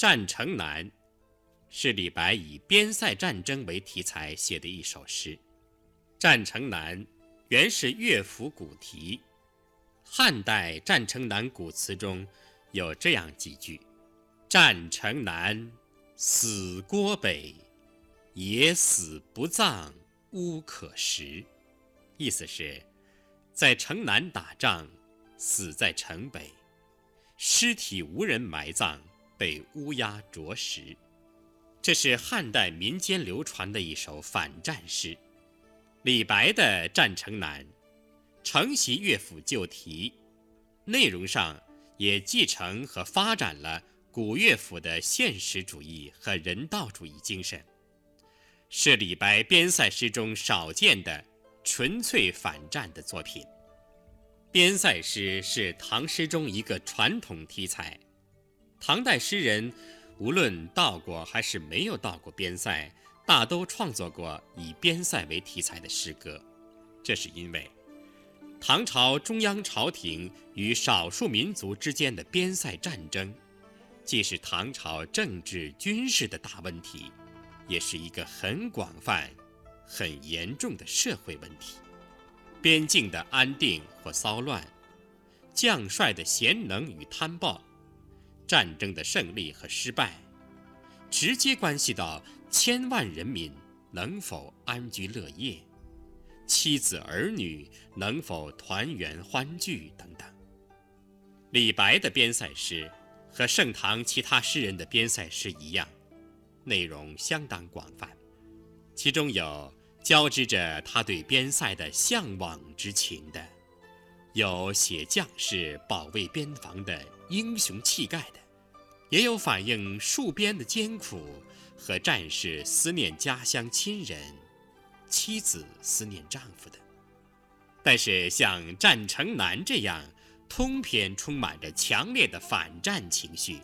战城南》是李白以边塞战争为题材写的一首诗。《战城南》原是乐府古题，汉代《战城南》古词中有这样几句：“战城南，死郭北，野死不葬，乌可食。”意思是，在城南打仗，死在城北，尸体无人埋葬。被乌鸦啄食，这是汉代民间流传的一首反战诗。李白的《战城南》承袭乐府旧题，内容上也继承和发展了古乐府的现实主义和人道主义精神，是李白边塞诗中少见的纯粹反战的作品。边塞诗是唐诗中一个传统题材。唐代诗人，无论到过还是没有到过边塞，大都创作过以边塞为题材的诗歌。这是因为，唐朝中央朝廷与少数民族之间的边塞战争，既是唐朝政治军事的大问题，也是一个很广泛、很严重的社会问题。边境的安定或骚乱，将帅的贤能与贪暴。战争的胜利和失败，直接关系到千万人民能否安居乐业，妻子儿女能否团圆欢聚等等。李白的边塞诗和盛唐其他诗人的边塞诗一样，内容相当广泛，其中有交织着他对边塞的向往之情的，有写将士保卫边防的英雄气概的。也有反映戍边的艰苦和战士思念家乡亲人、妻子思念丈夫的，但是像《战城南》这样通篇充满着强烈的反战情绪，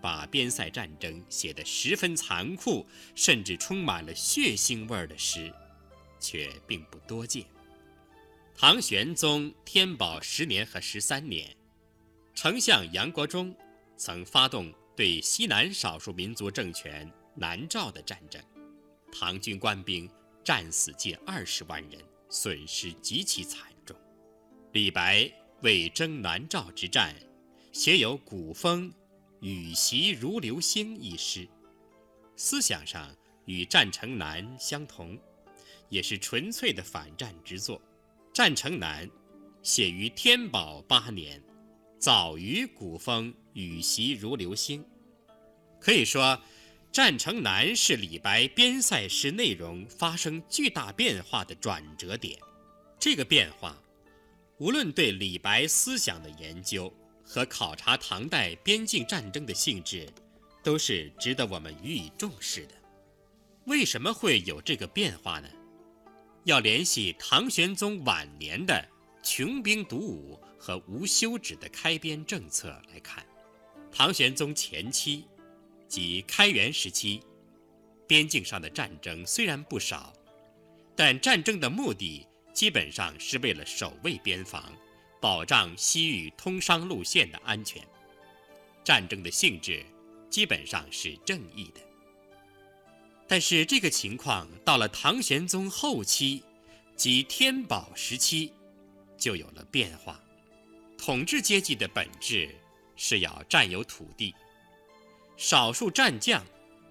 把边塞战争写得十分残酷，甚至充满了血腥味儿的诗，却并不多见。唐玄宗天宝十年和十三年，丞相杨国忠曾发动。对西南少数民族政权南诏的战争，唐军官兵战死近二十万人，损失极其惨重。李白为征南诏之战，写有《古风·羽檄如流星》一诗，思想上与《战城南》相同，也是纯粹的反战之作。《战城南》写于天宝八年，早于《古风》。羽檄如流星，可以说，《战城南》是李白边塞诗内容发生巨大变化的转折点。这个变化，无论对李白思想的研究和考察唐代边境战争的性质，都是值得我们予以重视的。为什么会有这个变化呢？要联系唐玄宗晚年的穷兵黩武和无休止的开边政策来看。唐玄宗前期，即开元时期，边境上的战争虽然不少，但战争的目的基本上是为了守卫边防，保障西域通商路线的安全。战争的性质基本上是正义的。但是这个情况到了唐玄宗后期，即天宝时期，就有了变化。统治阶级的本质。是要占有土地，少数战将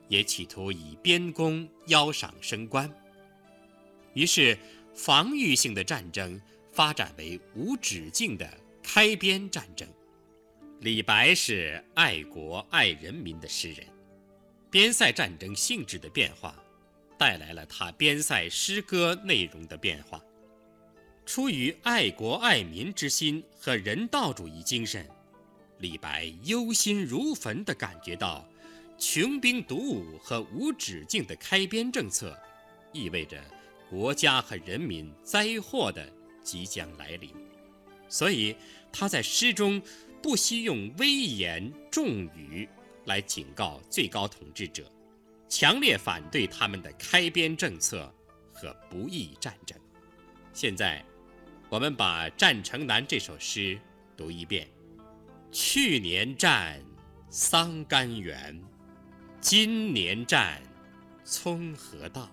也企图以边功邀赏升官。于是，防御性的战争发展为无止境的开边战争。李白是爱国爱人民的诗人，边塞战争性质的变化，带来了他边塞诗歌内容的变化。出于爱国爱民之心和人道主义精神。李白忧心如焚地感觉到，穷兵黩武和无止境的开边政策，意味着国家和人民灾祸的即将来临。所以他在诗中不惜用威严重语来警告最高统治者，强烈反对他们的开边政策和不义战争。现在，我们把《战城南》这首诗读一遍。去年战桑干源，今年战，葱河道。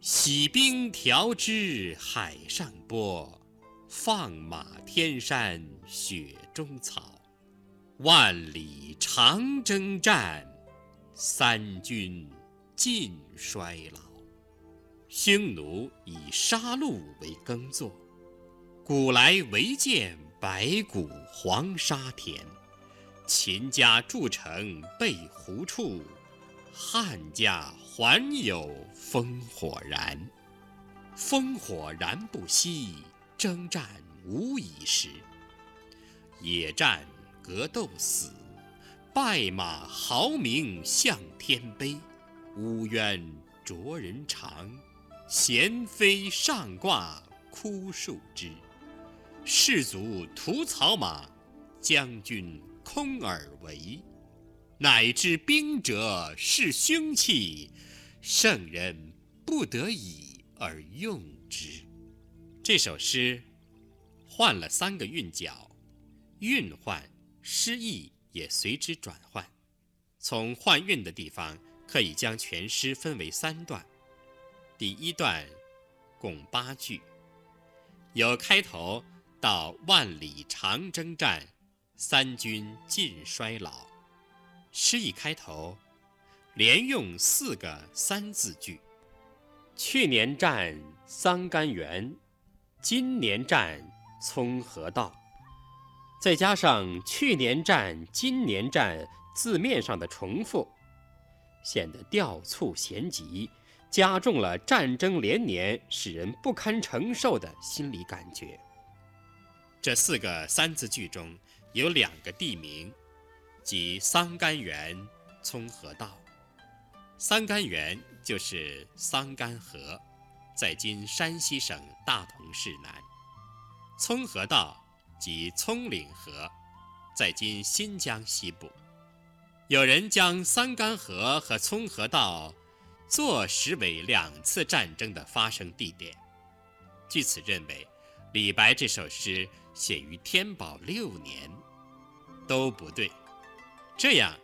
洗兵调支海上波，放马天山雪中草。万里长征战，三军尽衰老。匈奴以杀戮为耕作，古来唯见白骨黄沙田。秦家筑城被胡处，汉家还有烽火燃。烽火燃不息，征战无已时。野战格斗死，败马豪名向天悲。乌鸢啄人肠，衔飞上挂枯树枝。士卒屠草马，将军。空而为，乃知兵者是凶器，圣人不得已而用之。这首诗换了三个韵脚，韵换，诗意也随之转换。从换韵的地方，可以将全诗分为三段。第一段共八句，有开头到万里长征战。三军尽衰老。诗一开头，连用四个三字句：去年战桑干源，今年战葱河道。再加上去年战、今年战字面上的重复，显得调促弦急，加重了战争连年使人不堪承受的心理感觉。这四个三字句中。有两个地名，即桑干源、葱河道。桑干源就是桑干河，在今山西省大同市南；葱河道即葱岭河，在今新疆西部。有人将桑干河和葱河道坐实为两次战争的发生地点，据此认为，李白这首诗写于天宝六年。都不对，这样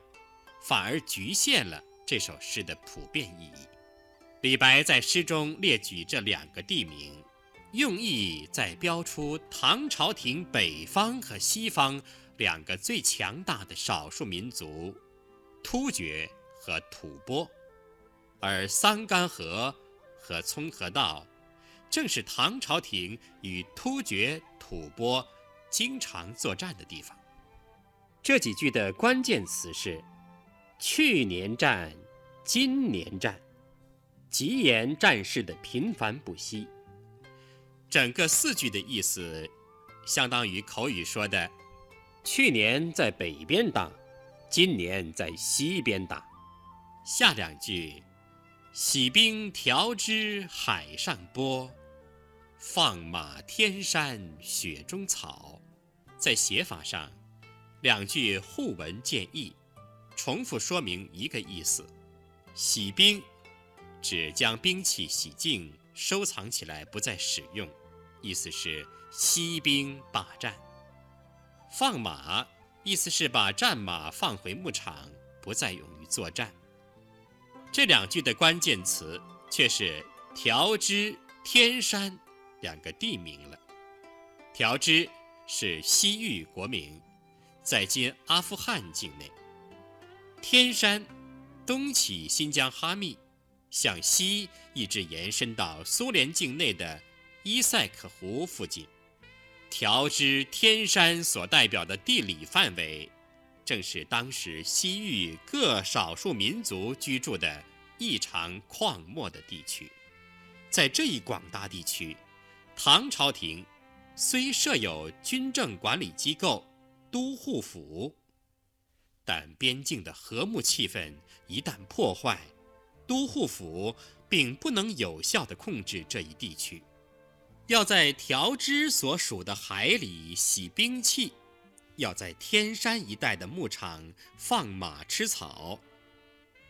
反而局限了这首诗的普遍意义。李白在诗中列举这两个地名，用意在标出唐朝廷北方和西方两个最强大的少数民族——突厥和吐蕃，而桑干河和葱河道正是唐朝廷与突厥、吐蕃经常作战的地方。这几句的关键词是“去年战”“今年战”，极言战事的频繁不息。整个四句的意思，相当于口语说的：“去年在北边打，今年在西边打。”下两句：“洗兵调支海上波，放马天山雪中草。”在写法上。两句互文见义，重复说明一个意思：洗兵，指将兵器洗净、收藏起来不再使用，意思是息兵罢战；放马，意思是把战马放回牧场，不再用于作战。这两句的关键词却是调之、天山两个地名了。调支是西域国名。在今阿富汗境内，天山东起新疆哈密，向西一直延伸到苏联境内的伊塞克湖附近。调支天山所代表的地理范围，正是当时西域各少数民族居住的异常旷漠的地区。在这一广大地区，唐朝廷虽设有军政管理机构。都护府，但边境的和睦气氛一旦破坏，都护府并不能有效地控制这一地区。要在调支所属的海里洗兵器，要在天山一带的牧场放马吃草，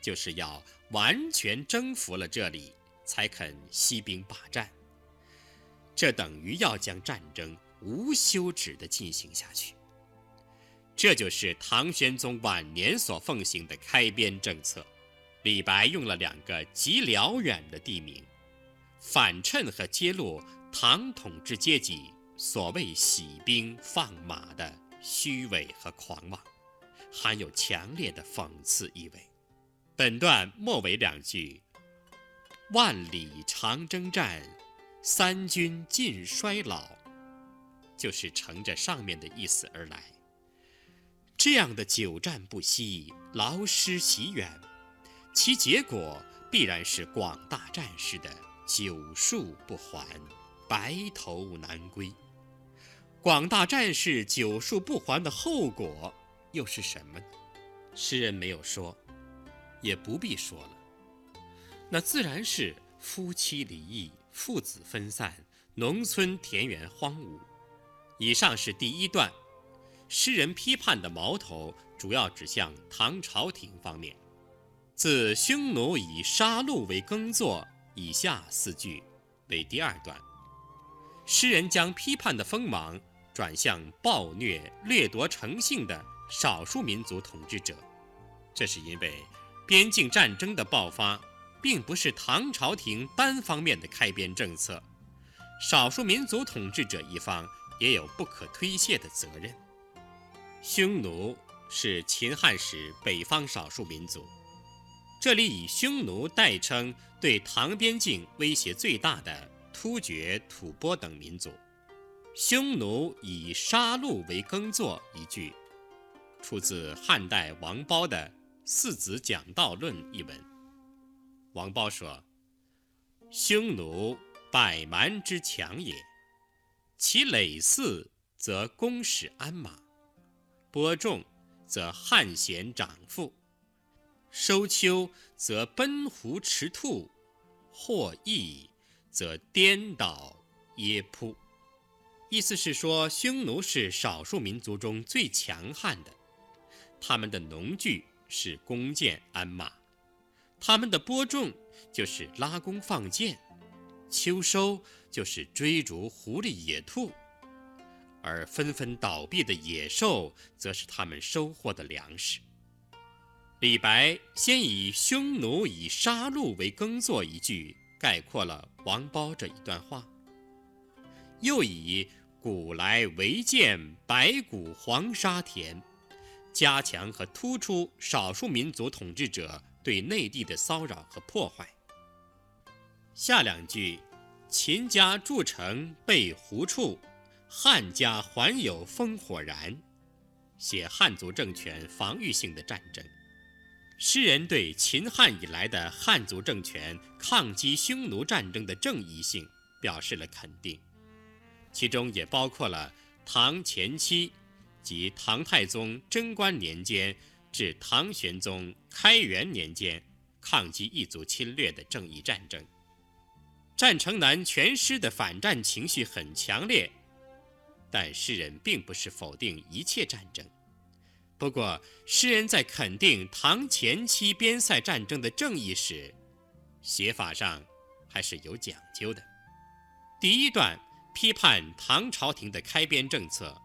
就是要完全征服了这里，才肯息兵罢战。这等于要将战争无休止地进行下去。这就是唐玄宗晚年所奉行的开边政策。李白用了两个极辽远的地名，反衬和揭露唐统治阶级所谓洗兵放马的虚伪和狂妄，含有强烈的讽刺意味。本段末尾两句：“万里长征战，三军尽衰老”，就是乘着上面的意思而来。这样的久战不息，劳师袭远。其结果必然是广大战士的久戍不还，白头难归。广大战士久戍不还的后果又是什么呢？诗人没有说，也不必说了。那自然是夫妻离异、父子分散、农村田园荒芜。以上是第一段，诗人批判的矛头主要指向唐朝廷方面。自匈奴以杀戮为耕作，以下四句为第二段。诗人将批判的锋芒转向暴虐掠夺成性的少数民族统治者，这是因为边境战争的爆发，并不是唐朝廷单方面的开边政策，少数民族统治者一方也有不可推卸的责任。匈奴是秦汉时北方少数民族。这里以匈奴代称对唐边境威胁最大的突厥、吐蕃等民族。匈奴以杀戮为耕作一句，出自汉代王褒的《四子讲道论》一文。王豹说：“匈奴百蛮之强也，其累四则公使鞍马，播种则汉贤长父。”收秋则奔狐驰兔，获益则颠倒耶扑。意思是说，匈奴是少数民族中最强悍的，他们的农具是弓箭鞍马，他们的播种就是拉弓放箭，秋收就是追逐狐狸野兔，而纷纷倒闭的野兽，则是他们收获的粮食。李白先以“匈奴以杀戮为耕作”一句概括了王褒这一段话，又以“古来唯见白骨黄沙田”加强和突出少数民族统治者对内地的骚扰和破坏。下两句：“秦家筑城被胡触，汉家还有烽火燃”，写汉族政权防御性的战争。诗人对秦汉以来的汉族政权抗击匈奴战争的正义性表示了肯定，其中也包括了唐前期及唐太宗贞观年间至唐玄宗开元年间抗击异族侵略的正义战争。战城南全诗的反战情绪很强烈，但诗人并不是否定一切战争。不过，诗人在肯定唐前期边塞战争的正义时，写法上还是有讲究的。第一段批判唐朝廷的开边政策，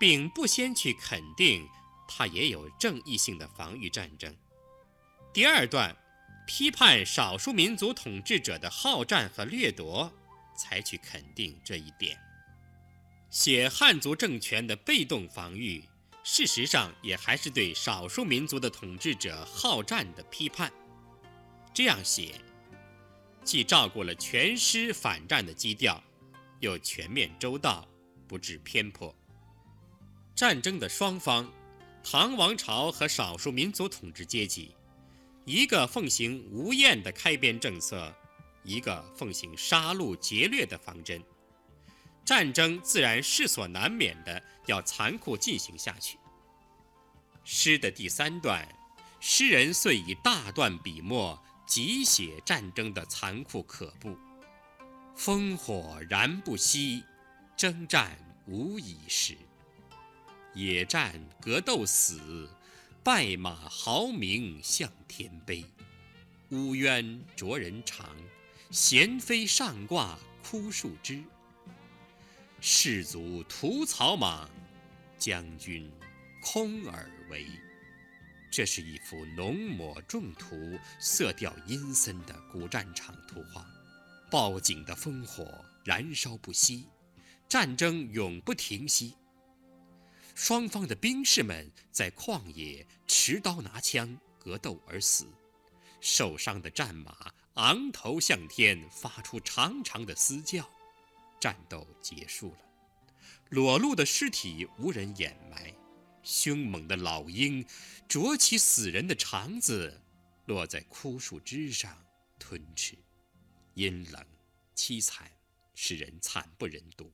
并不先去肯定它也有正义性的防御战争。第二段批判少数民族统治者的好战和掠夺，才去肯定这一点。写汉族政权的被动防御。事实上，也还是对少数民族的统治者好战的批判。这样写，既照顾了全诗反战的基调，又全面周到，不致偏颇。战争的双方，唐王朝和少数民族统治阶级，一个奉行无厌的开边政策，一个奉行杀戮劫掠的方针。战争自然势所难免的要残酷进行下去。诗的第三段，诗人遂以大段笔墨急写战争的残酷可怖。烽火燃不息，征战无已时。野战格斗死，败马豪鸣向天悲。乌鸢啄人肠，衔飞上挂枯树枝。士卒屠草莽，将军空而为。这是一幅浓抹重涂、色调阴森的古战场图画。报警的烽火燃烧不息，战争永不停息。双方的兵士们在旷野持刀拿枪格斗而死，受伤的战马昂头向天，发出长长的嘶叫。战斗结束了，裸露的尸体无人掩埋，凶猛的老鹰啄起死人的肠子，落在枯树枝上吞吃。阴冷、凄惨，使人惨不忍睹。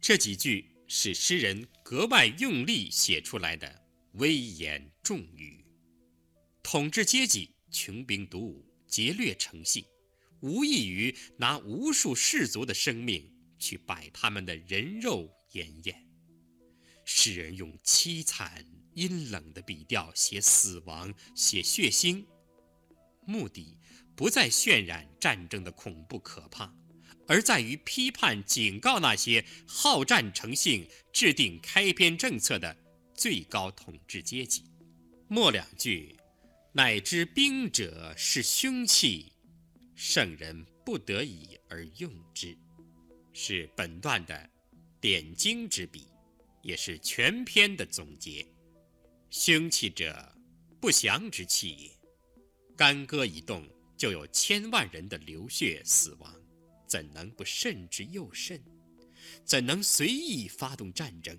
这几句是诗人格外用力写出来的威严重语。统治阶级穷兵黩武、劫掠成性，无异于拿无数士卒的生命去摆他们的人肉筵宴。诗人用凄惨、阴冷的笔调写死亡、写血腥，目的。不再渲染战争的恐怖可怕，而在于批判、警告那些好战成性、制定开篇政策的最高统治阶级。末两句，乃知兵者是凶器，圣人不得已而用之，是本段的点睛之笔，也是全篇的总结。凶器者，不祥之器也。干戈一动。就有千万人的流血死亡，怎能不慎之又慎？怎能随意发动战争？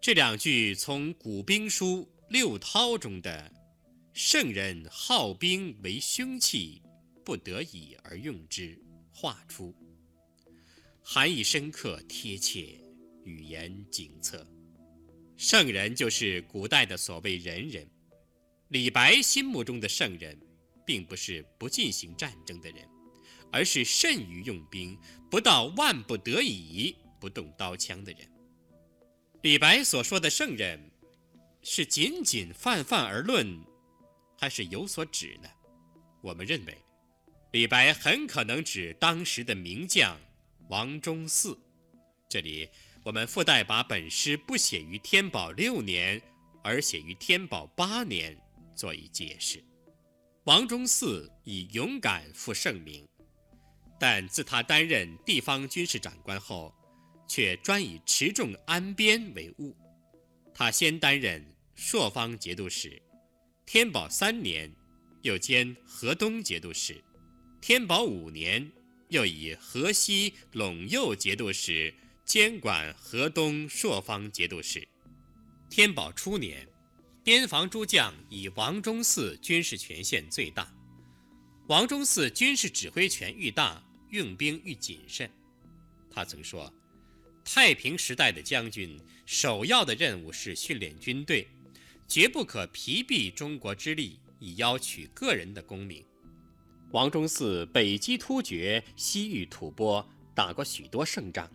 这两句从古兵书《六韬》中的“圣人好兵为凶器，不得已而用之”画出，含义深刻贴切，语言警策。圣人就是古代的所谓仁人，李白心目中的圣人。并不是不进行战争的人，而是慎于用兵，不到万不得已不动刀枪的人。李白所说的圣人，是仅仅泛泛而论，还是有所指呢？我们认为，李白很可能指当时的名将王忠嗣。这里我们附带把本诗不写于天宝六年，而写于天宝八年，做以解释。王忠嗣以勇敢负盛名，但自他担任地方军事长官后，却专以持重安边为务。他先担任朔方节度使，天宝三年又兼河东节度使，天宝五年又以河西陇右节度使监管河东朔方节度使。天宝初年。边防诸将以王忠嗣军事权限最大。王忠嗣军事指挥权愈大，用兵愈谨慎。他曾说：“太平时代的将军，首要的任务是训练军队，绝不可疲弊中国之力以邀取个人的功名。”王忠嗣北击突厥，西域吐蕃，打过许多胜仗，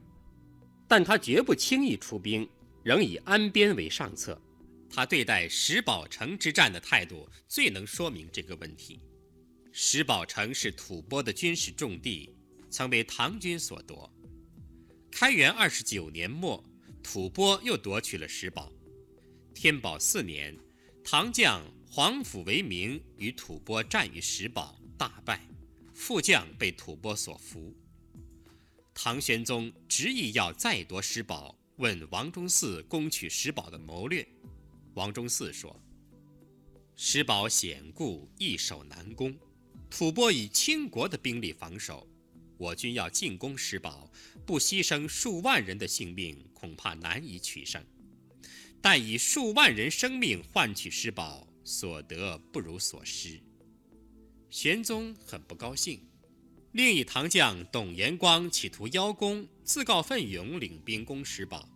但他绝不轻易出兵，仍以安边为上策。他对待石宝城之战的态度最能说明这个问题。石宝城是吐蕃的军事重地，曾被唐军所夺。开元二十九年末，吐蕃又夺取了石宝。天宝四年，唐将皇甫为明与吐蕃战于石宝，大败，副将被吐蕃所俘。唐玄宗执意要再夺石宝，问王忠嗣攻取石宝的谋略。王忠嗣说：“石宝险固，易守难攻。吐蕃以倾国的兵力防守，我军要进攻石宝，不牺牲数万人的性命，恐怕难以取胜。但以数万人生命换取石宝，所得不如所失。”玄宗很不高兴。另一唐将董延光企图邀功，自告奋勇领兵攻石宝。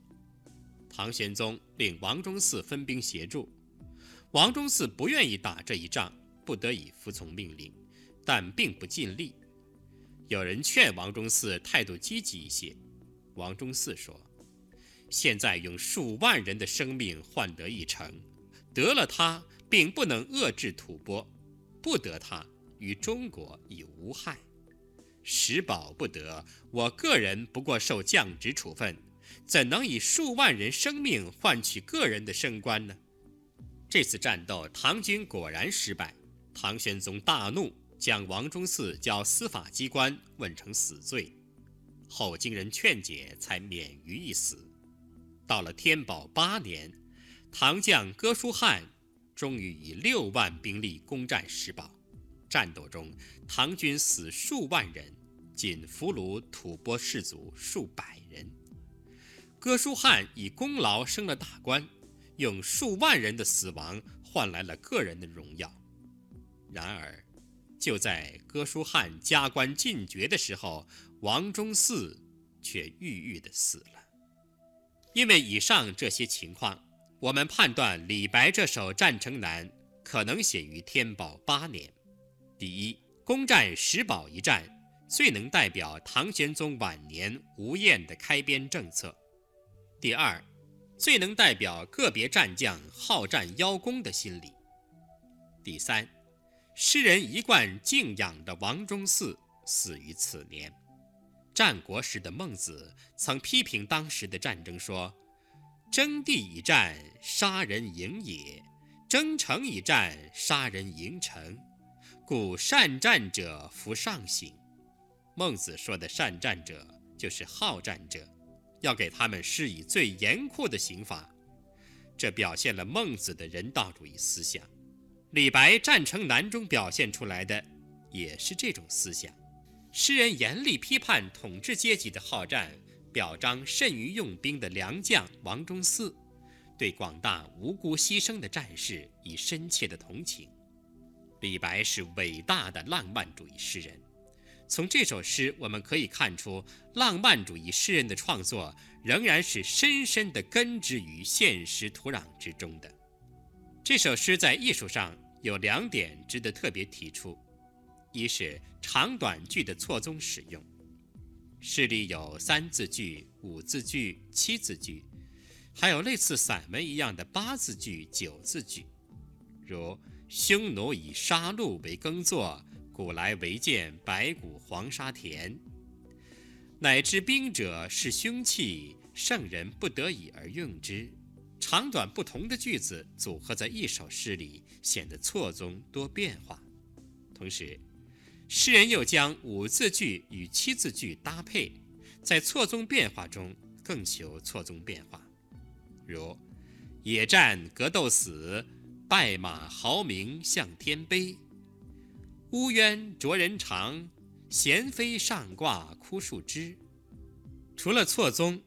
唐玄宗令王忠嗣分兵协助，王忠嗣不愿意打这一仗，不得已服从命令，但并不尽力。有人劝王忠嗣态度积极一些，王忠嗣说：“现在用数万人的生命换得一城，得了它，并不能遏制吐蕃；不得它，与中国已无害。石宝不得，我个人不过受降职处分。”怎能以数万人生命换取个人的升官呢？这次战斗，唐军果然失败。唐玄宗大怒，将王忠嗣交司法机关问成死罪，后经人劝解，才免于一死。到了天宝八年，唐将哥舒翰终于以六万兵力攻占石堡。战斗中，唐军死数万人，仅俘虏吐蕃士卒数百人。哥舒翰以功劳升了大官，用数万人的死亡换来了个人的荣耀。然而，就在哥舒翰加官进爵的时候，王忠嗣却郁郁的死了。因为以上这些情况，我们判断李白这首《战城南》可能写于天宝八年。第一，攻占石堡一战，最能代表唐玄宗晚年无厌的开边政策；第二，最能代表个别战将好战邀功的心理；第三，诗人一贯敬仰的王忠嗣死于此年。战国时的孟子曾批评当时的战争说：“争地以战，杀人营也；争城以战，杀人营城。故善战者服上刑。”孟子说的善战者就是好战者，要给他们施以最严酷的刑罚。这表现了孟子的人道主义思想。李白《战城南》中表现出来的也是这种思想。诗人严厉批判统治阶级的好战，表彰甚于用兵的良将王忠嗣，对广大无辜牺牲的战士以深切的同情。李白是伟大的浪漫主义诗人，从这首诗我们可以看出，浪漫主义诗人的创作仍然是深深地根植于现实土壤之中的。这首诗在艺术上有两点值得特别提出。一是长短句的错综使用，诗里有三字句、五字句、七字句，还有类似散文一样的八字句、九字句，如“匈奴以杀戮为耕作，古来唯见白骨黄沙田”，“乃知兵者是凶器，圣人不得已而用之”，长短不同的句子组合在一首诗里，显得错综多变化，同时。诗人又将五字句与七字句搭配，在错综变化中更求错综变化，如“野战格斗死，败马嚎鸣向天悲”，“乌鸢啄人肠，闲飞上挂枯树枝”。除了错综，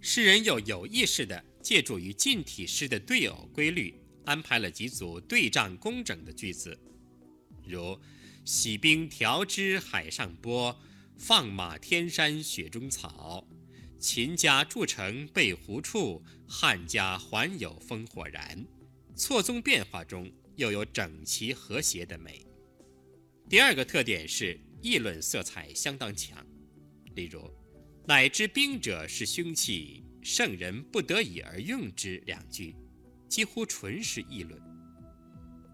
诗人又有意识地借助于近体诗的对偶规律，安排了几组对仗工整的句子，如。洗冰调之海上波，放马天山雪中草。秦家筑城背胡处，汉家还有烽火燃。错综变化中又有整齐和谐的美。第二个特点是议论色彩相当强，例如“乃知兵者是凶器，圣人不得已而用之”两句，几乎纯是议论。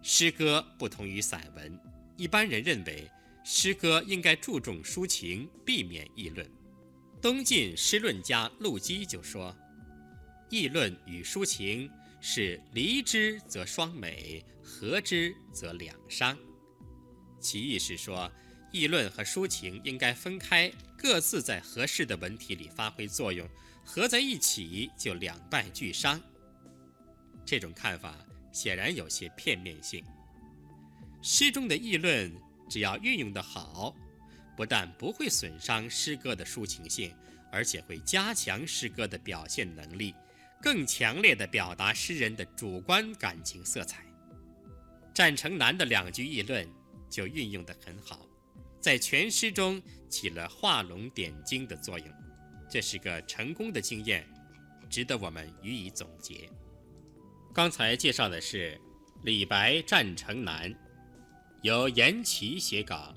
诗歌不同于散文。一般人认为，诗歌应该注重抒情，避免议论。东晋诗论家陆机就说：“议论与抒情是离之则双美，合之则两伤。”其意是说，议论和抒情应该分开，各自在合适的文体里发挥作用，合在一起就两败俱伤。这种看法显然有些片面性。诗中的议论，只要运用得好，不但不会损伤诗歌的抒情性，而且会加强诗歌的表现能力，更强烈地表达诗人的主观感情色彩。战城南的两句议论就运用得很好，在全诗中起了画龙点睛的作用，这是个成功的经验，值得我们予以总结。刚才介绍的是李白《战城南》。由严琦写稿。